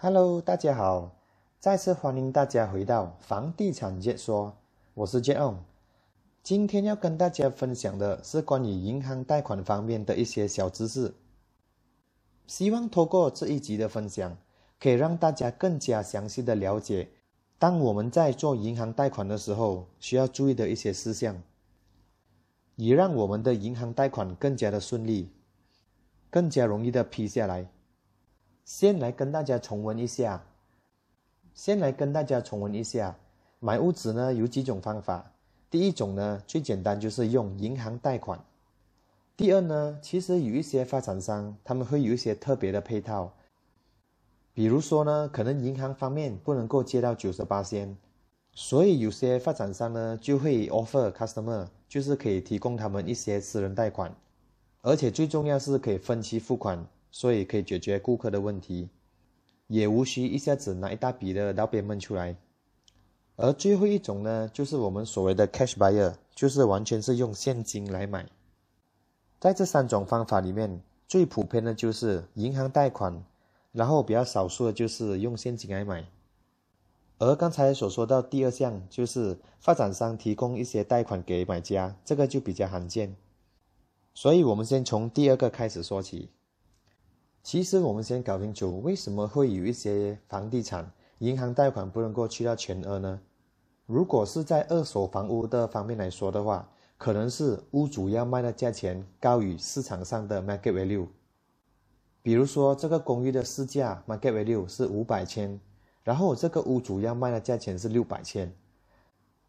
Hello，大家好，再次欢迎大家回到房地产解说，我是 j o n 今天要跟大家分享的是关于银行贷款方面的一些小知识，希望通过这一集的分享，可以让大家更加详细的了解，当我们在做银行贷款的时候需要注意的一些事项，以让我们的银行贷款更加的顺利。更加容易的批下来。先来跟大家重温一下，先来跟大家重温一下，买屋子呢有几种方法。第一种呢最简单就是用银行贷款。第二呢，其实有一些发展商他们会有一些特别的配套，比如说呢，可能银行方面不能够借到九十八仙，所以有些发展商呢就会 offer customer，就是可以提供他们一些私人贷款。而且最重要是可以分期付款，所以可以解决顾客的问题，也无需一下子拿一大笔的刀边闷出来。而最后一种呢，就是我们所谓的 cash buyer，就是完全是用现金来买。在这三种方法里面，最普遍的就是银行贷款，然后比较少数的就是用现金来买。而刚才所说到第二项，就是发展商提供一些贷款给买家，这个就比较罕见。所以，我们先从第二个开始说起。其实，我们先搞清楚为什么会有一些房地产银行贷款不能够去到全额呢？如果是在二手房屋的方面来说的话，可能是屋主要卖的价钱高于市场上的 market value。比如说，这个公寓的市价 market value 是五百千，然后这个屋主要卖的价钱是六百千，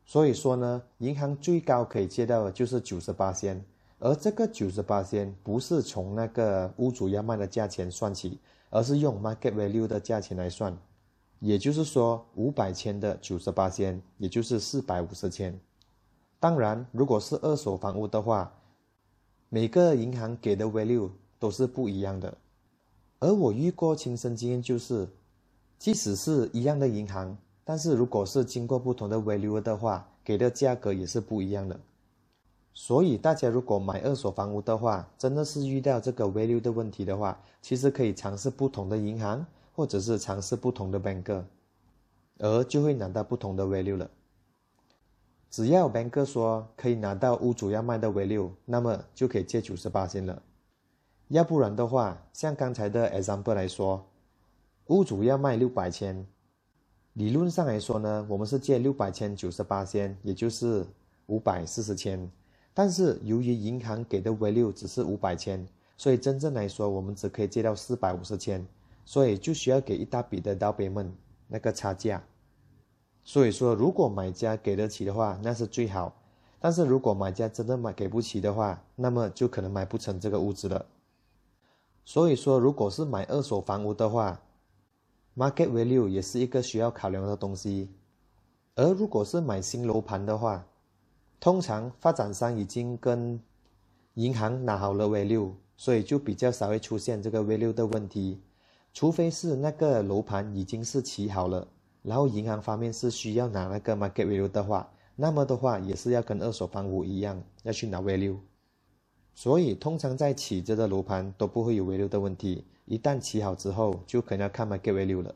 所以说呢，银行最高可以借到的就是九十八千。而这个九十八仙不是从那个屋主要卖的价钱算起，而是用 market value 的价钱来算，也就是说五百千的九十八仙，也就是四百五十千。当然，如果是二手房屋的话，每个银行给的 value 都是不一样的。而我遇过亲身经验就是，即使是一样的银行，但是如果是经过不同的 value 的话，给的价格也是不一样的。所以大家如果买二手房屋的话，真的是遇到这个 value 的问题的话，其实可以尝试不同的银行，或者是尝试不同的 banker，而就会拿到不同的 value 了。只要 banker 说可以拿到屋主要卖的 value，那么就可以借九十八千了。要不然的话，像刚才的 example 来说，屋主要卖六百千，理论上来说呢，我们是借六百千九十八千，也就是五百四十千。但是由于银行给的 value 只是五百千，所以真正来说我们只可以借到四百五十千，所以就需要给一大笔的 down payment 那个差价。所以说，如果买家给得起的话，那是最好；但是如果买家真的买给不起的话，那么就可能买不成这个屋子了。所以说，如果是买二手房屋的话，market value 也是一个需要考量的东西。而如果是买新楼盘的话，通常发展商已经跟银行拿好了 V 六所以就比较少会出现这个 V 六的问题。除非是那个楼盘已经是起好了，然后银行方面是需要拿那个 market value 的话，那么的话也是要跟二手房屋一样要去拿 V 六。所以通常在起着的楼盘都不会有 V 六的问题，一旦起好之后就可能要看 market value 了。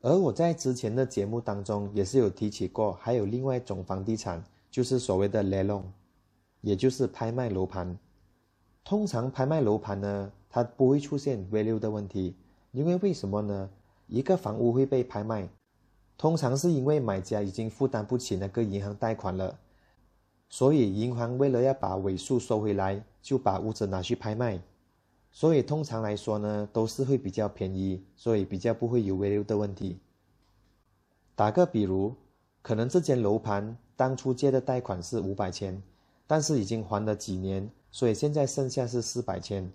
而我在之前的节目当中也是有提起过，还有另外一种房地产。就是所谓的 l e o n 也就是拍卖楼盘。通常拍卖楼盘呢，它不会出现 value 的问题，因为为什么呢？一个房屋会被拍卖，通常是因为买家已经负担不起那个银行贷款了，所以银行为了要把尾数收回来，就把屋子拿去拍卖。所以通常来说呢，都是会比较便宜，所以比较不会有 value 的问题。打个比如，可能这间楼盘。当初借的贷款是五百千，但是已经还了几年，所以现在剩下是四百千，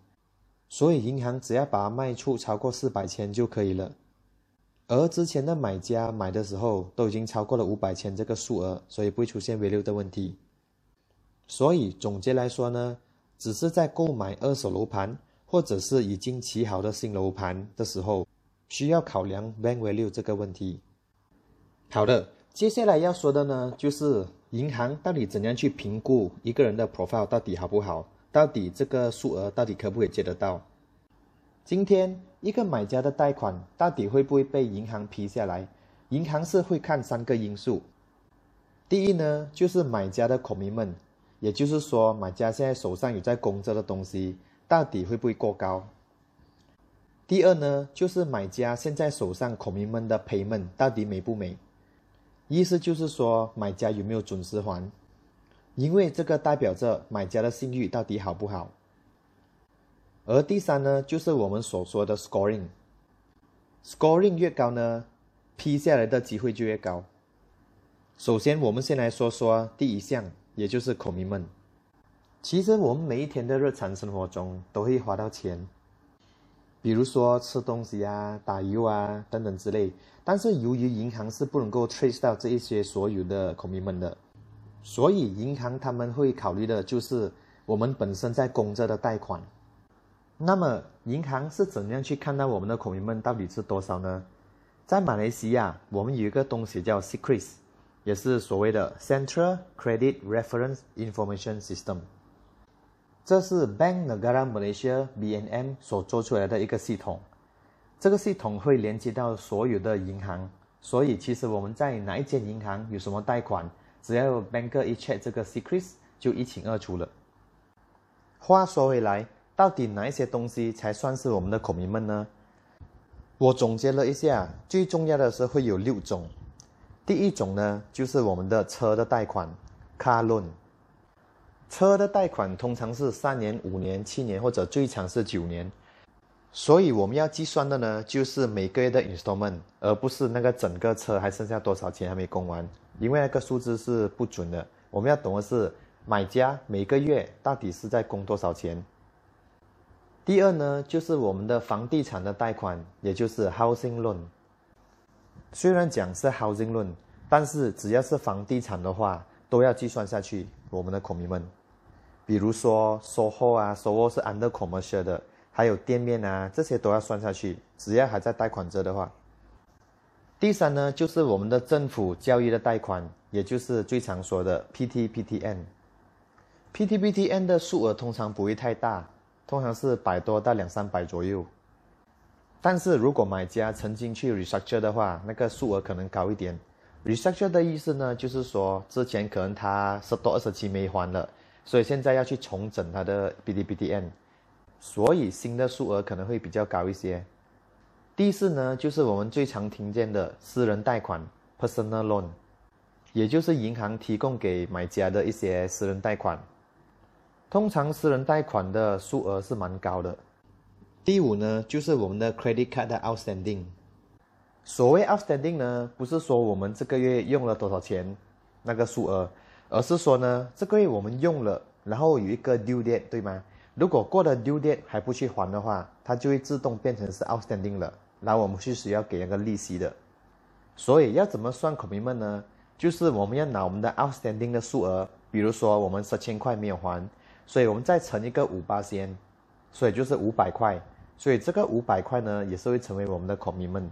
所以银行只要把它卖出超过四百千就可以了。而之前的买家买的时候都已经超过了五百千这个数额，所以不会出现 V6 的问题。所以总结来说呢，只是在购买二手楼盘或者是已经起好的新楼盘的时候，需要考量 bank value 这个问题。好的。接下来要说的呢，就是银行到底怎样去评估一个人的 profile 到底好不好，到底这个数额到底可不可以借得到？今天一个买家的贷款到底会不会被银行批下来？银行是会看三个因素。第一呢，就是买家的 commitment，也就是说买家现在手上有在供着的东西，到底会不会过高？第二呢，就是买家现在手上 commitment 的 payment 到底美不美？意思就是说买家有没有准时还？因为这个代表着买家的信誉到底好不好。而第三呢，就是我们所说的 scoring，scoring 越高呢，批下来的机会就越高。首先，我们先来说说第一项，也就是口民们。其实我们每一天的日常生活中都会花到钱，比如说吃东西啊、打油啊等等之类。但是由于银行是不能够 trace 到这一些所有的口民们的，所以银行他们会考虑的就是我们本身在供着的贷款。那么银行是怎样去看到我们的口民们到底是多少呢？在马来西亚，我们有一个东西叫 Secrets，也是所谓的 Central Credit Reference Information System。这是 Bank Negara Malaysia (BNM) 所做出来的一个系统。这个系统会连接到所有的银行，所以其实我们在哪一间银行有什么贷款，只要 Banker 一 check 这个 Secret，就一清二楚了。话说回来。到底哪一些东西才算是我们的口民们呢？我总结了一下，最重要的是会有六种。第一种呢，就是我们的车的贷款，car loan。车的贷款通常是三年、五年、七年或者最长是九年，所以我们要计算的呢，就是每个月的 installment，而不是那个整个车还剩下多少钱还没供完，因为那个数字是不准的。我们要懂的是，买家每个月到底是在供多少钱。第二呢，就是我们的房地产的贷款，也就是 housing loan。虽然讲是 housing loan，但是只要是房地产的话，都要计算下去。我们的孔民们，比如说 SOHO 啊，SOHO 是 under commercial 的，还有店面啊，这些都要算下去。只要还在贷款着的话。第三呢，就是我们的政府教育的贷款，也就是最常说的 PTPTN。PTPTN 的数额通常不会太大。通常是百多到两三百左右，但是如果买家曾经去 restructure 的话，那个数额可能高一点。restructure 的意思呢，就是说之前可能他十多二十期没还了，所以现在要去重整它的 BDBDN，所以新的数额可能会比较高一些。第四呢，就是我们最常听见的私人贷款 personal loan，也就是银行提供给买家的一些私人贷款。通常私人贷款的数额是蛮高的。第五呢，就是我们的 credit card 的 outstanding。所谓 outstanding 呢，不是说我们这个月用了多少钱那个数额，而是说呢，这个月我们用了，然后有一个 due date，对吗？如果过了 due date 还不去还的话，它就会自动变成是 outstanding 了，然后我们是需要给那个利息的。所以要怎么算 commitment 呢？就是我们要拿我们的 outstanding 的数额，比如说我们十千块没有还。所以我们再乘一个五八先，所以就是五百块。所以这个五百块呢，也是会成为我们的 commitment。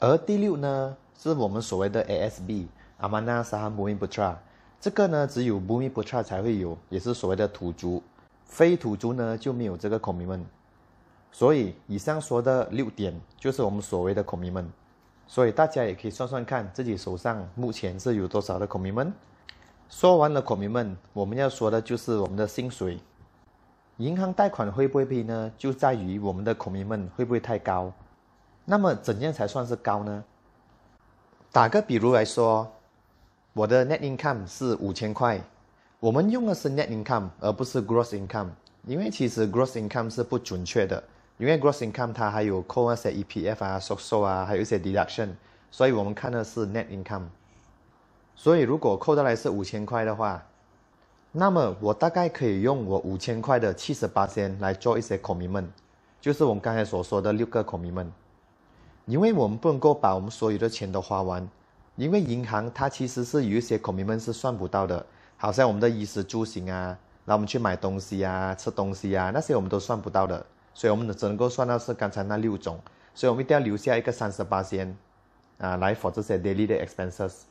而第六呢，是我们所谓的 ASB，Amanah Saham Bumi Putra。这个呢，只有 Bumi Putra 才会有，也是所谓的土族，非土族呢就没有这个 commitment。所以以上说的六点，就是我们所谓的 commitment。所以大家也可以算算看，自己手上目前是有多少的 commitment。说完了口民们，我们要说的就是我们的薪水。银行贷款会不会批呢？就在于我们的口民们会不会太高。那么怎样才算是高呢？打个比如来说，我的 net income 是五千块，我们用的是 net income 而不是 gross income，因为其实 gross income 是不准确的，因为 gross income 它还有扣那些 EPF 啊、social 啊，还有一些 deduction，所以我们看的是 net income。所以，如果扣下来是五千块的话，那么我大概可以用我五千块的七十八先来做一些孔明们，就是我们刚才所说的六个孔明们。因为我们不能够把我们所有的钱都花完，因为银行它其实是有一些孔明们是算不到的，好像我们的衣食住行啊，那我们去买东西啊、吃东西啊，那些我们都算不到的，所以我们只能够算到是刚才那六种，所以我们一定要留下一个三十八先，啊，来 for 这些 daily 的 expenses。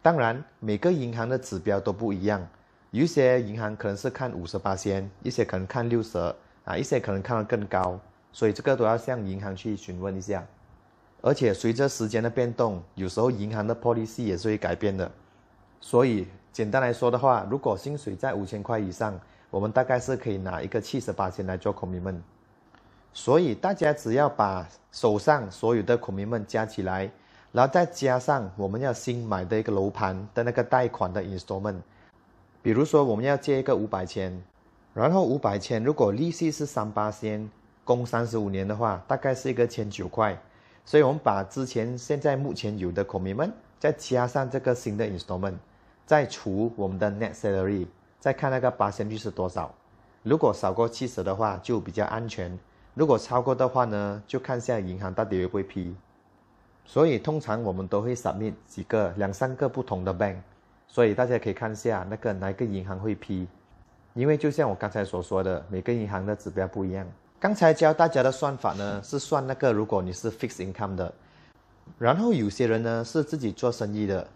当然，每个银行的指标都不一样，有一些银行可能是看五十八先，一些可能看六十，啊，一些可能看得更高，所以这个都要向银行去询问一下。而且随着时间的变动，有时候银行的 policy 也是会改变的。所以简单来说的话，如果薪水在五千块以上，我们大概是可以拿一个七十八千来做 commitment。所以大家只要把手上所有的 commitment 加起来，然后再加上我们要新买的一个楼盘的那个贷款的 installment，比如说我们要借一个五百千，然后五百千如果利息是三八千，供三十五年的话，大概是一个千九块。所以我们把之前现在目前有的 commitment 再加上这个新的 installment，再除我们的 net salary，再看那个八千率是多少。如果少过七十的话，就比较安全。如果超过的话呢，就看下银行到底会不会批。所以通常我们都会 submit 几个两三个不同的 bank，所以大家可以看一下那个哪个银行会批。因为就像我刚才所说的，每个银行的指标不一样。刚才教大家的算法呢，是算那个如果你是 fixed income 的，然后有些人呢是自己做生意的。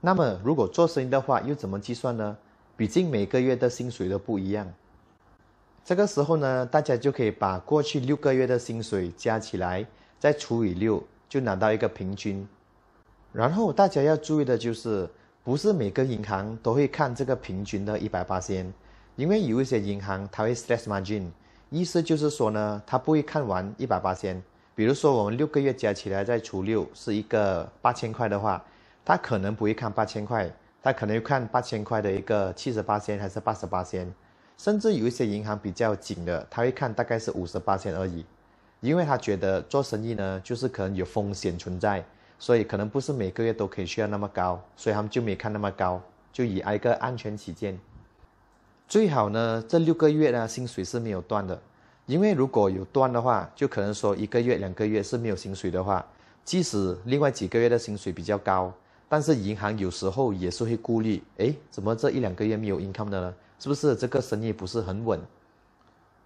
那么如果做生意的话，又怎么计算呢？毕竟每个月的薪水都不一样。这个时候呢，大家就可以把过去六个月的薪水加起来，再除以六，就拿到一个平均。然后大家要注意的就是，不是每个银行都会看这个平均的一百八先，因为有一些银行它会 stress margin，意思就是说呢，他不会看完一百八先。比如说我们六个月加起来再除六是一个八千块的话，他可能不会看八千块，他可能会看八千块的一个七十八先还是八十八先。甚至有一些银行比较紧的，他会看大概是五十八千而已，因为他觉得做生意呢，就是可能有风险存在，所以可能不是每个月都可以需要那么高，所以他们就没看那么高，就以一个安全起见。最好呢，这六个月呢薪水是没有断的，因为如果有断的话，就可能说一个月、两个月是没有薪水的话，即使另外几个月的薪水比较高，但是银行有时候也是会顾虑，诶，怎么这一两个月没有 income 的呢？是不是这个生意不是很稳？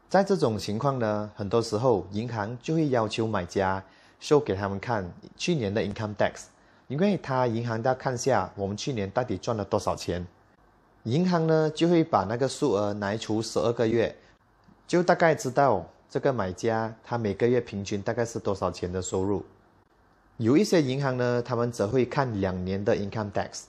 在这种情况呢，很多时候银行就会要求买家 show 给他们看去年的 income tax，因为他银行要看下我们去年到底赚了多少钱。银行呢就会把那个数额拿除十二个月，就大概知道这个买家他每个月平均大概是多少钱的收入。有一些银行呢，他们则会看两年的 income tax。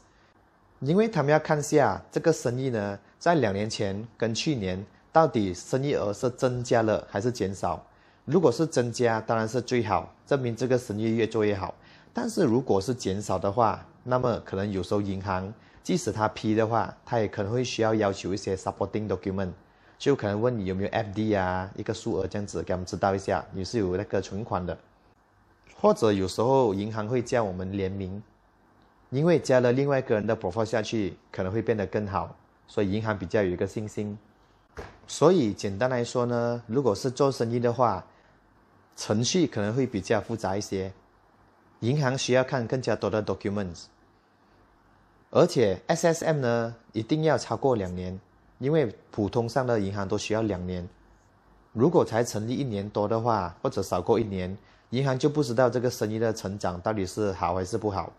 因为他们要看下这个生意呢，在两年前跟去年到底生意额是增加了还是减少。如果是增加，当然是最好，证明这个生意越做越好。但是如果是减少的话，那么可能有时候银行即使他批的话，他也可能会需要要求一些 supporting document，就可能问你有没有 FD 啊，一个数额这样子给我们知道一下，你是有那个存款的。或者有时候银行会叫我们联名。因为加了另外一个人的 profile 下去，可能会变得更好，所以银行比较有一个信心。所以简单来说呢，如果是做生意的话，程序可能会比较复杂一些，银行需要看更加多的 documents，而且 SSM 呢一定要超过两年，因为普通上的银行都需要两年。如果才成立一年多的话，或者少过一年，银行就不知道这个生意的成长到底是好还是不好。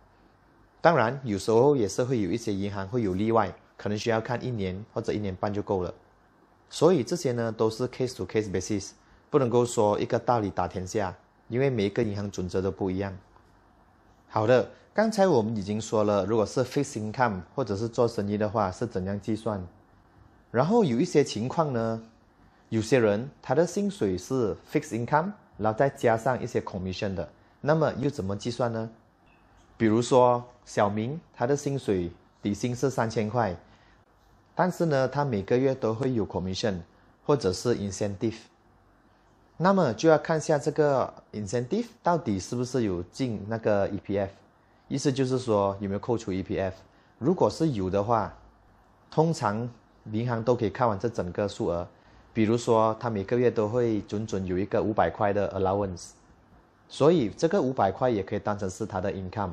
当然，有时候也是会有一些银行会有例外，可能需要看一年或者一年半就够了。所以这些呢都是 case to case basis，不能够说一个道理打天下，因为每一个银行准则都不一样。好的，刚才我们已经说了，如果是 fixed income 或者是做生意的话是怎样计算。然后有一些情况呢，有些人他的薪水是 fixed income，然后再加上一些 commission 的，那么又怎么计算呢？比如说小明，他的薪水底薪是三千块，但是呢，他每个月都会有 commission 或者是 incentive，那么就要看一下这个 incentive 到底是不是有进那个 EPF，意思就是说有没有扣除 EPF，如果是有的话，通常银行都可以看完这整个数额，比如说他每个月都会准准有一个五百块的 allowance，所以这个五百块也可以当成是他的 income。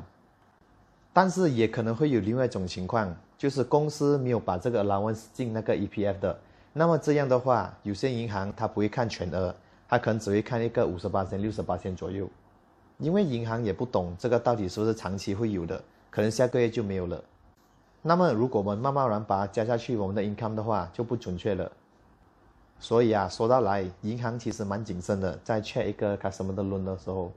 但是也可能会有另外一种情况，就是公司没有把这个 allowance 进那个 EPF 的，那么这样的话，有些银行它不会看全额，它可能只会看一个五十八千、六十八千左右，因为银行也不懂这个到底是不是长期会有的，可能下个月就没有了。那么如果我们贸贸然把它加下去，我们的 income 的话就不准确了。所以啊，说到来，银行其实蛮谨慎的，在 check 一个 custom 的 loan 的时候，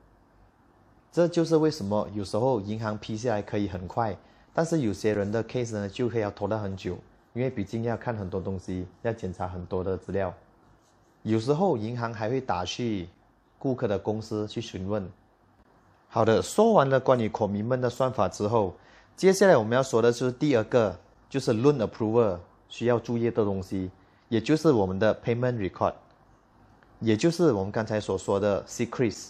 这就是为什么有时候银行批下来可以很快，但是有些人的 case 呢就可以要拖到很久，因为毕竟要看很多东西，要检查很多的资料，有时候银行还会打去顾客的公司去询问。好的，说完了关于 commitment 的算法之后，接下来我们要说的就是第二个，就是 loan approval 需要注意的东西。也就是我们的 payment record，也就是我们刚才所说的 secrets。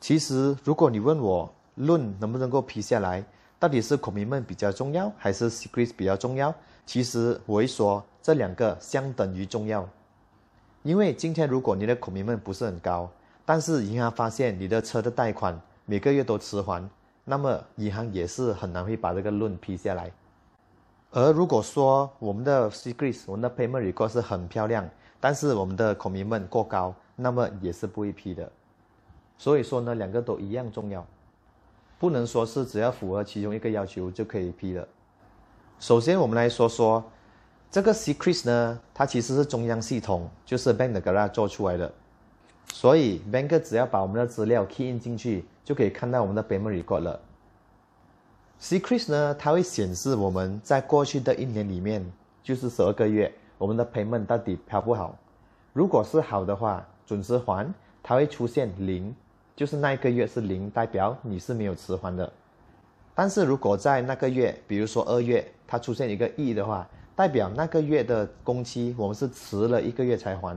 其实，如果你问我论能不能够批下来，到底是 commitment 比较重要，还是 secrets 比较重要？其实我会说这两个相等于重要。因为今天如果你的 commitment 不是很高，但是银行发现你的车的贷款每个月都迟还，那么银行也是很难会把这个论批下来。而如果说我们的 secrets，我们的 payment record 是很漂亮，但是我们的 commitment 过高，那么也是不会批的。所以说呢，两个都一样重要，不能说是只要符合其中一个要求就可以批的。首先，我们来说说这个 secrets 呢，它其实是中央系统，就是 bank 的 garage 做出来的，所以，banker 只要把我们的资料 key in 进去，就可以看到我们的 payment record 了。Secrets 呢，它会显示我们在过去的一年里面，就是十二个月，我们的 payment 到底好不好？如果是好的话，准时还，它会出现零，就是那一个月是零，代表你是没有迟还的。但是如果在那个月，比如说二月，它出现一个 E 的话，代表那个月的工期我们是迟了一个月才还。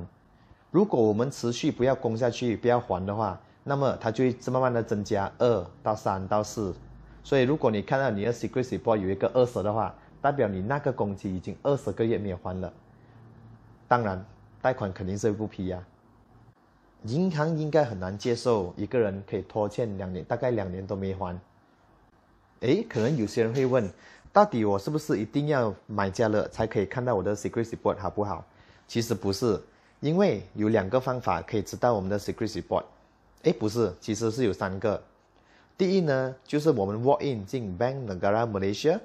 如果我们持续不要供下去，不要还的话，那么它就会慢慢的增加二到三到四。所以，如果你看到你的 secret report 有一个二十的话，代表你那个工期已经二十个月没有还了。当然，贷款肯定是不批呀。银行应该很难接受一个人可以拖欠两年，大概两年都没还。诶，可能有些人会问，到底我是不是一定要买家了才可以看到我的 secret report 好不好？其实不是，因为有两个方法可以知道我们的 secret report。诶，不是，其实是有三个。第一呢，就是我们 walk in 进 Bank Negara Malaysia，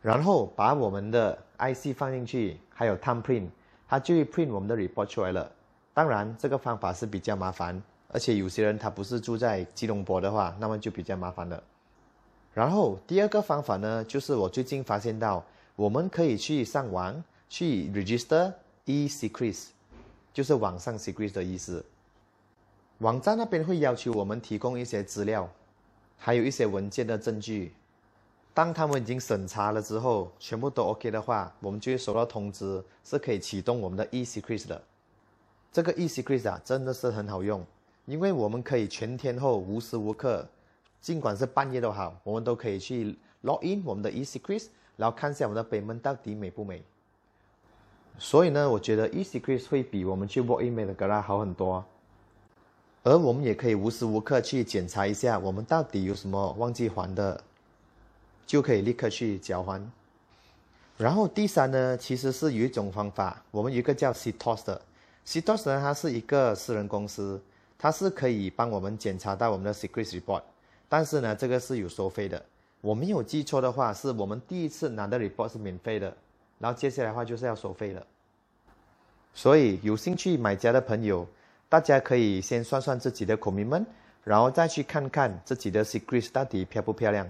然后把我们的 IC 放进去，还有 thumbprint，它就会 print 我们的 report 出来了。当然，这个方法是比较麻烦，而且有些人他不是住在吉隆坡的话，那么就比较麻烦了。然后第二个方法呢，就是我最近发现到，我们可以去上网去 register e-secrets，就是网上 secret 的意思。网站那边会要求我们提供一些资料。还有一些文件的证据，当他们已经审查了之后，全部都 OK 的话，我们就会收到通知，是可以启动我们的 e-secret 的。这个 e-secret 啊，真的是很好用，因为我们可以全天候、无时无刻，尽管是半夜都好，我们都可以去 log in 我们的 e-secret，然后看一下我们的北门到底美不美。所以呢，我觉得 e-secrets 会比我们去 walk in 的 Gara 好很多。而我们也可以无时无刻去检查一下，我们到底有什么忘记还的，就可以立刻去缴还。然后第三呢，其实是有一种方法，我们有一个叫 Citos 的，Citos 呢，它是一个私人公司，它是可以帮我们检查到我们的 Secret Report，但是呢，这个是有收费的。我没有记错的话，是我们第一次拿的 Report 是免费的，然后接下来的话就是要收费了。所以有兴趣买家的朋友。大家可以先算算自己的 commitment，然后再去看看自己的 secrets 到底漂不漂亮。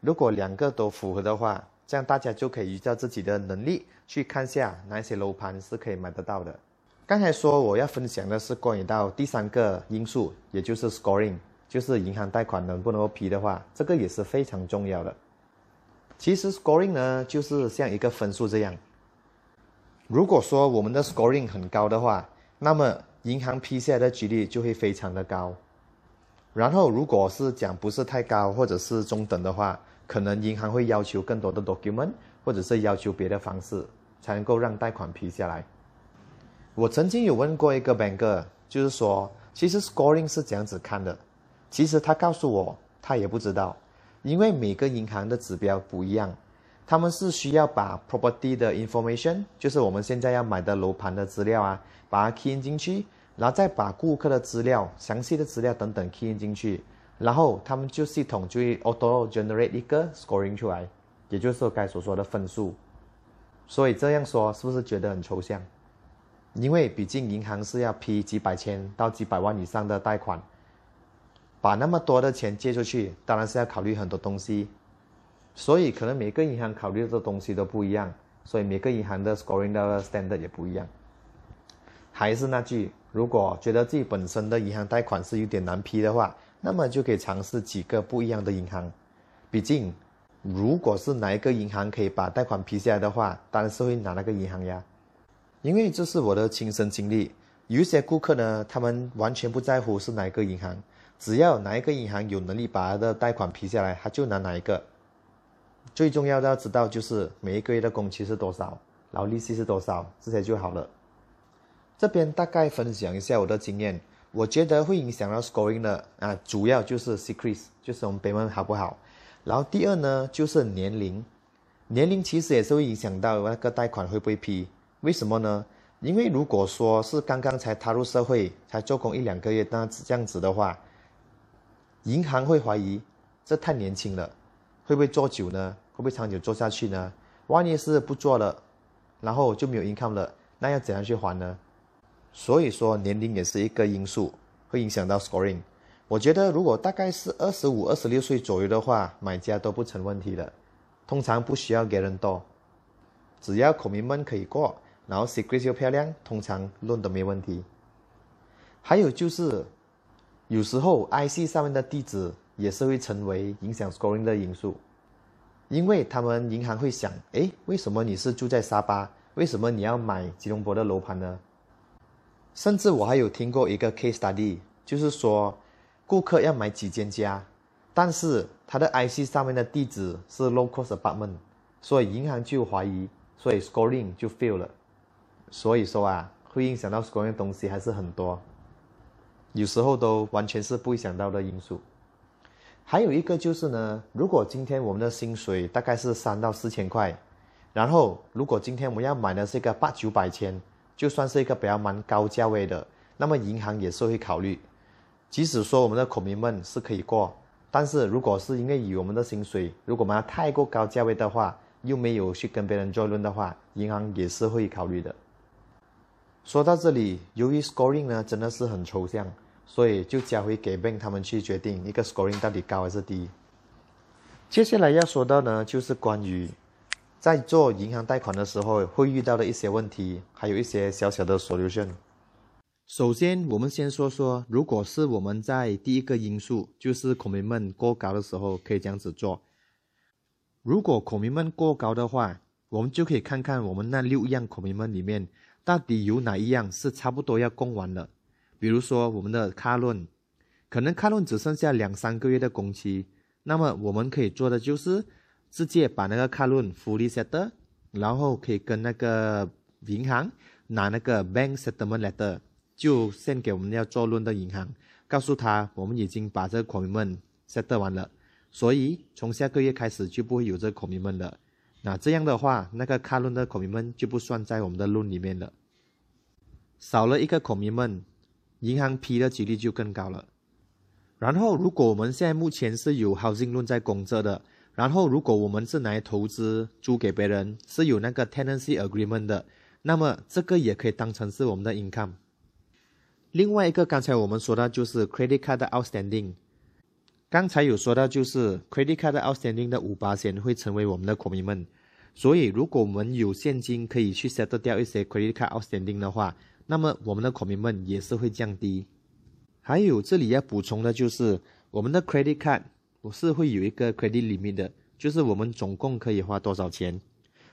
如果两个都符合的话，这样大家就可以依照自己的能力去看下哪些楼盘是可以买得到的。刚才说我要分享的是关于到第三个因素，也就是 scoring，就是银行贷款能不能够批的话，这个也是非常重要的。其实 scoring 呢，就是像一个分数这样。如果说我们的 scoring 很高的话，那么银行批下来的几率就会非常的高，然后如果是讲不是太高或者是中等的话，可能银行会要求更多的 document，或者是要求别的方式才能够让贷款批下来。我曾经有问过一个 banker，就是说其实 scoring 是这样子看的，其实他告诉我他也不知道，因为每个银行的指标不一样，他们是需要把 property 的 information，就是我们现在要买的楼盘的资料啊。把它 key 进去，然后再把顾客的资料、详细的资料等等 key 进去，然后他们就系统就会 auto generate 一个 scoring 出来，也就是说该所说的分数。所以这样说是不是觉得很抽象？因为毕竟银行是要批几百千到几百万以上的贷款，把那么多的钱借出去，当然是要考虑很多东西，所以可能每个银行考虑的东西都不一样，所以每个银行的 scoring 的 standard 也不一样。还是那句，如果觉得自己本身的银行贷款是有点难批的话，那么就可以尝试几个不一样的银行。毕竟，如果是哪一个银行可以把贷款批下来的话，当然是会拿那个银行呀。因为这是我的亲身经历，有一些顾客呢，他们完全不在乎是哪一个银行，只要哪一个银行有能力把他的贷款批下来，他就拿哪一个。最重要的要知道就是每一个月的工期是多少，然后利息是多少，这些就好了。这边大概分享一下我的经验，我觉得会影响到 scoring 的啊，主要就是 secrets，就是我们 payment 好不好。然后第二呢，就是年龄，年龄其实也是会影响到那个贷款会不会批。为什么呢？因为如果说是刚刚才踏入社会，才做工一两个月，那这样子的话，银行会怀疑这太年轻了，会不会做久呢？会不会长久做下去呢？万一是不做了，然后就没有 income 了，那要怎样去还呢？所以说年龄也是一个因素，会影响到 scoring。我觉得如果大概是二十五、二十六岁左右的话，买家都不成问题的，通常不需要给人多，只要口名们可以过。然后 secret 又漂亮，通常论都没问题。还有就是，有时候 IC 上面的地址也是会成为影响 scoring 的因素，因为他们银行会想，哎，为什么你是住在沙巴？为什么你要买吉隆坡的楼盘呢？甚至我还有听过一个 case study，就是说，顾客要买几间家，但是他的 IC 上面的地址是 low cost apartment，所以银行就怀疑，所以 scoring 就 fail 了。所以说啊，会影响到 scoring 的东西还是很多，有时候都完全是不会想到的因素。还有一个就是呢，如果今天我们的薪水大概是三到四千块，然后如果今天我们要买的是一个八九百千，就算是一个比较蛮高价位的，那么银行也是会考虑。即使说我们的口名们是可以过，但是如果是因为以我们的薪水，如果我们要太过高价位的话，又没有去跟别人做论的话，银行也是会考虑的。说到这里，由于 scoring 呢真的是很抽象，所以就交回给 bank 他们去决定一个 scoring 到底高还是低。接下来要说到呢，就是关于在做银行贷款的时候会遇到的一些问题，还有一些小小的 solution。首先，我们先说说，如果是我们在第一个因素就是孔明们过高的时候，可以这样子做。如果孔明们过高的话，我们就可以看看我们那六样孔明们里面。到底有哪一样是差不多要供完了？比如说我们的卡论，可能卡论只剩下两三个月的工期，那么我们可以做的就是直接把那个卡论 fully set，然后可以跟那个银行拿那个 bank settlement letter，就献给我们要做论的银行，告诉他我们已经把这个 commitment set 完了，所以从下个月开始就不会有这个款们了。那这样的话，那个卡论的孔明们就不算在我们的论里面了，少了一个孔明们，银行批的几率就更高了。然后，如果我们现在目前是有 housing 论在工作的，然后如果我们是来投资租给别人，是有那个 tenancy agreement 的，那么这个也可以当成是我们的 income。另外一个，刚才我们说到就是 credit card outstanding。刚才有说到，就是 credit card outstanding 的五八千会成为我们的 commitment，所以如果我们有现金可以去 settle 掉一些 credit card outstanding 的话，那么我们的 commitment 也是会降低。还有这里要补充的就是，我们的 credit card 不是会有一个 credit limit 的，就是我们总共可以花多少钱。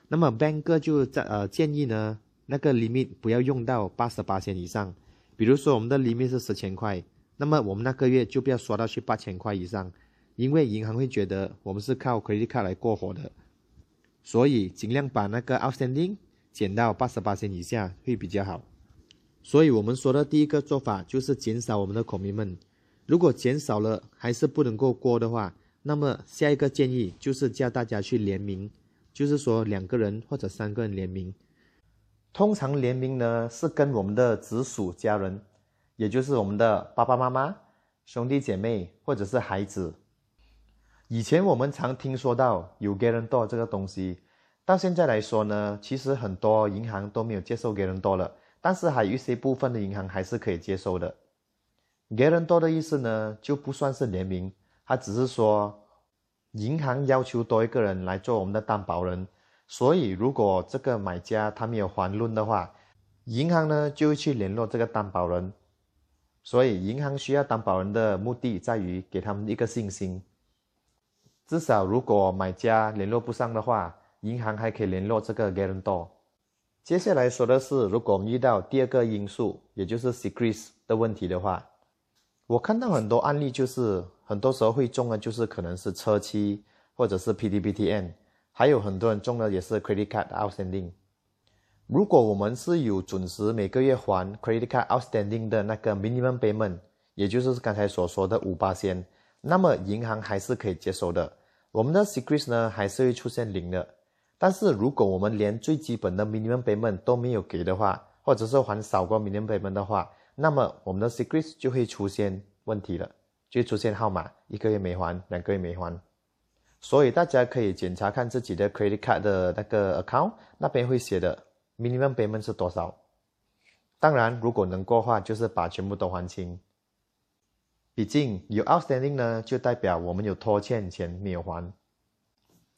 那么 Banker 就在呃建议呢，那个 limit 不要用到八十八千以上，比如说我们的 limit 是十千块。那么我们那个月就不要刷到去八千块以上，因为银行会觉得我们是靠 credit card 来过活的，所以尽量把那个 outstanding 减到八十八千以下会比较好。所以我们说的第一个做法就是减少我们的 commitment，如果减少了还是不能够过的话，那么下一个建议就是叫大家去联名，就是说两个人或者三个人联名，通常联名呢是跟我们的直属家人。也就是我们的爸爸妈妈、兄弟姐妹或者是孩子。以前我们常听说到有 guarantor 这个东西，到现在来说呢，其实很多银行都没有接受 guarantor 了。但是还有一些部分的银行还是可以接收的。Guarantor 的意思呢，就不算是联名，它只是说银行要求多一个人来做我们的担保人，所以如果这个买家他没有还论的话，银行呢就会去联络这个担保人。所以银行需要担保人的目的在于给他们一个信心，至少如果买家联络不上的话，银行还可以联络这个 guarantor。接下来说的是，如果我们遇到第二个因素，也就是 secrets 的问题的话。我看到很多案例，就是很多时候会中的，就是可能是车期或者是 P D P T N，还有很多人中的也是 credit card outstanding。如果我们是有准时每个月还 credit card outstanding 的那个 minimum payment，也就是刚才所说的五八仙，那么银行还是可以接受的。我们的 secrets 呢还是会出现零的。但是如果我们连最基本的 minimum payment 都没有给的话，或者是还少过 minimum payment 的话，那么我们的 secrets 就会出现问题了，就出现号码一个月没还，两个月没还，所以大家可以检查看自己的 credit card 的那个 account，那边会写的 minimum payment 是多少。当然，如果能过的话，就是把全部都还清。毕竟有 outstanding 呢，就代表我们有拖欠钱没有还。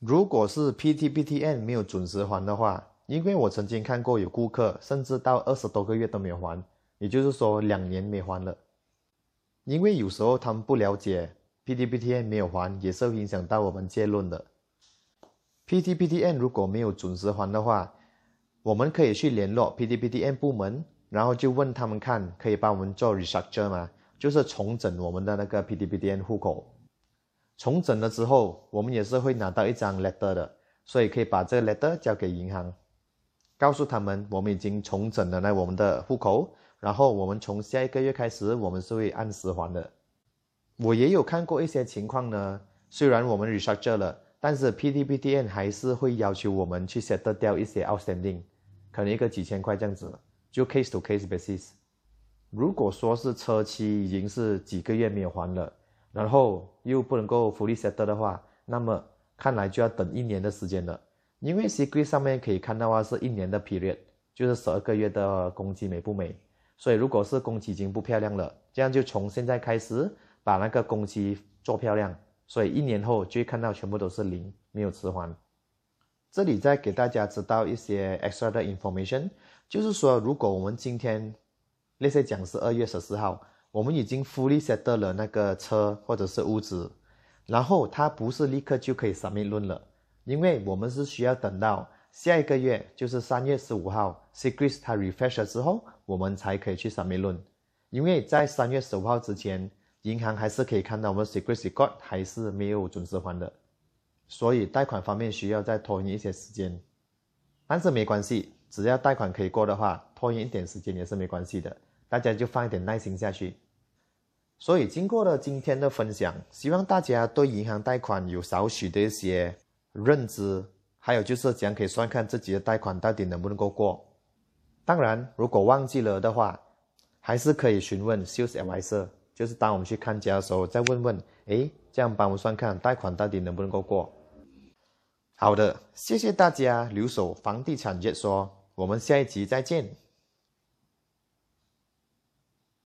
如果是 PTPTN 没有准时还的话，因为我曾经看过有顾客甚至到二十多个月都没有还。也就是说，两年没还了，因为有时候他们不了解 PTPTN 没有还，也是会影响到我们结论的。PTPTN 如果没有准时还的话，我们可以去联络 PTPTN 部门，然后就问他们看，可以帮我们做 restructure 吗？就是重整我们的那个 PTPTN 户口。重整了之后，我们也是会拿到一张 letter 的，所以可以把这个 letter 交给银行，告诉他们我们已经重整了那我们的户口。然后我们从下一个月开始，我们是会按时还的。我也有看过一些情况呢，虽然我们 restructure 了，但是 PTPTN 还是会要求我们去 settle 掉一些 outstanding，可能一个几千块这样子，就 case to case basis。如果说是车期已经是几个月没有还了，然后又不能够福利 set 的话，那么看来就要等一年的时间了。因为 secret 上面可以看到啊，是一年的 period，就是十二个月的工期美不美？所以，如果是工期已经不漂亮了，这样就从现在开始把那个工期做漂亮。所以一年后就会看到全部都是零，没有迟缓。这里再给大家知道一些 extra 的 information，就是说，如果我们今天那些讲是二月十四号，我们已经 fully settled 了那个车或者是屋子，然后它不是立刻就可以 submit 论了，因为我们是需要等到。下一个月就是三月十五号，Secrets 它 refresh 了之后，我们才可以去 submit 论。因为在三月十五号之前，银行还是可以看到我们 Secrets record 还是没有准时还的，所以贷款方面需要再拖延一些时间。但是没关系，只要贷款可以过的话，拖延一点时间也是没关系的。大家就放一点耐心下去。所以经过了今天的分享，希望大家对银行贷款有少许的一些认知。还有就是怎样可以算看自己的贷款到底能不能够过。当然，如果忘记了的话，还是可以询问 sales advisor，就是当我们去看家的时候再问问，诶，这样帮我们算看贷款到底能不能够过。好的，谢谢大家留守房地产解说，我们下一集再见。